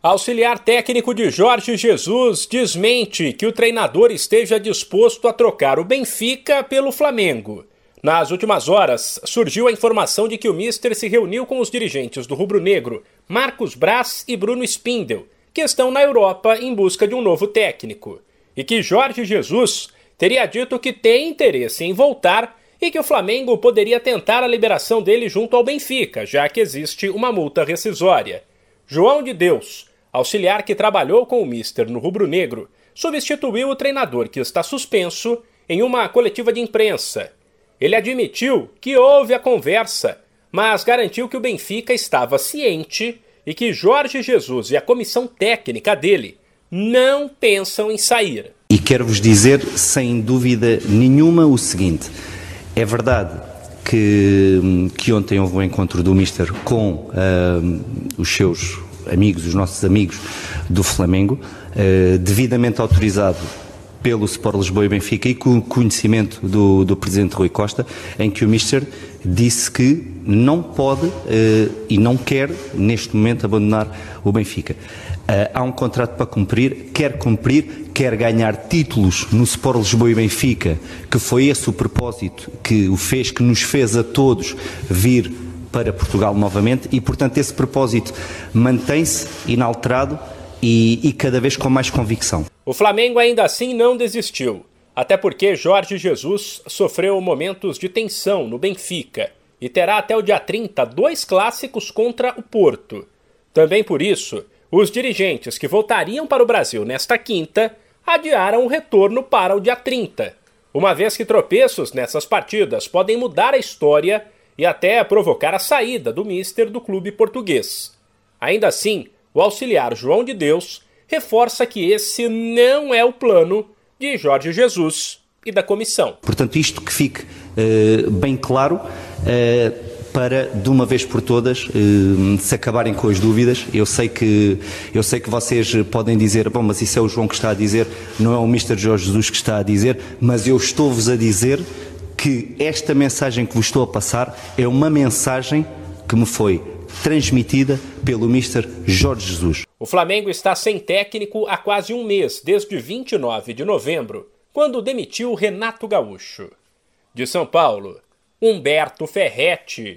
Auxiliar técnico de Jorge Jesus desmente que o treinador esteja disposto a trocar o Benfica pelo Flamengo. Nas últimas horas, surgiu a informação de que o Mister se reuniu com os dirigentes do rubro-negro, Marcos Braz e Bruno Spindel, que estão na Europa em busca de um novo técnico, e que Jorge Jesus teria dito que tem interesse em voltar e que o Flamengo poderia tentar a liberação dele junto ao Benfica, já que existe uma multa rescisória. João de Deus, auxiliar que trabalhou com o Mister no Rubro Negro, substituiu o treinador que está suspenso em uma coletiva de imprensa. Ele admitiu que houve a conversa, mas garantiu que o Benfica estava ciente e que Jorge Jesus e a comissão técnica dele não pensam em sair. E quero vos dizer, sem dúvida nenhuma, o seguinte: é verdade que, que ontem houve um encontro do Mister com uh, os seus amigos, os nossos amigos do Flamengo, uh, devidamente autorizado pelo Sport Lisboa e Benfica e com conhecimento do, do Presidente Rui Costa, em que o Mister disse que não pode uh, e não quer, neste momento, abandonar o Benfica. Uh, há um contrato para cumprir, quer cumprir, quer ganhar títulos no Sport Lisboa e Benfica, que foi esse o propósito que o fez, que nos fez a todos vir para Portugal novamente e, portanto, esse propósito mantém-se inalterado e, e cada vez com mais convicção. O Flamengo ainda assim não desistiu, até porque Jorge Jesus sofreu momentos de tensão no Benfica e terá até o dia 30 dois clássicos contra o Porto. Também por isso, os dirigentes que voltariam para o Brasil nesta quinta adiaram o retorno para o dia 30, uma vez que tropeços nessas partidas podem mudar a história e até provocar a saída do mister do clube português. Ainda assim, o auxiliar João de Deus reforça que esse não é o plano de Jorge Jesus e da comissão. Portanto, isto que fique uh, bem claro. Uh, para de uma vez por todas uh, se acabarem com as dúvidas. Eu sei que eu sei que vocês podem dizer, bom, mas isso é o João que está a dizer, não é o Mr. Jorge Jesus que está a dizer, mas eu estou-vos a dizer que esta mensagem que vos estou a passar é uma mensagem que me foi transmitida pelo Mr. Jorge Jesus. O Flamengo está sem técnico há quase um mês, desde 29 de novembro, quando demitiu Renato Gaúcho. De São Paulo, Humberto Ferretti.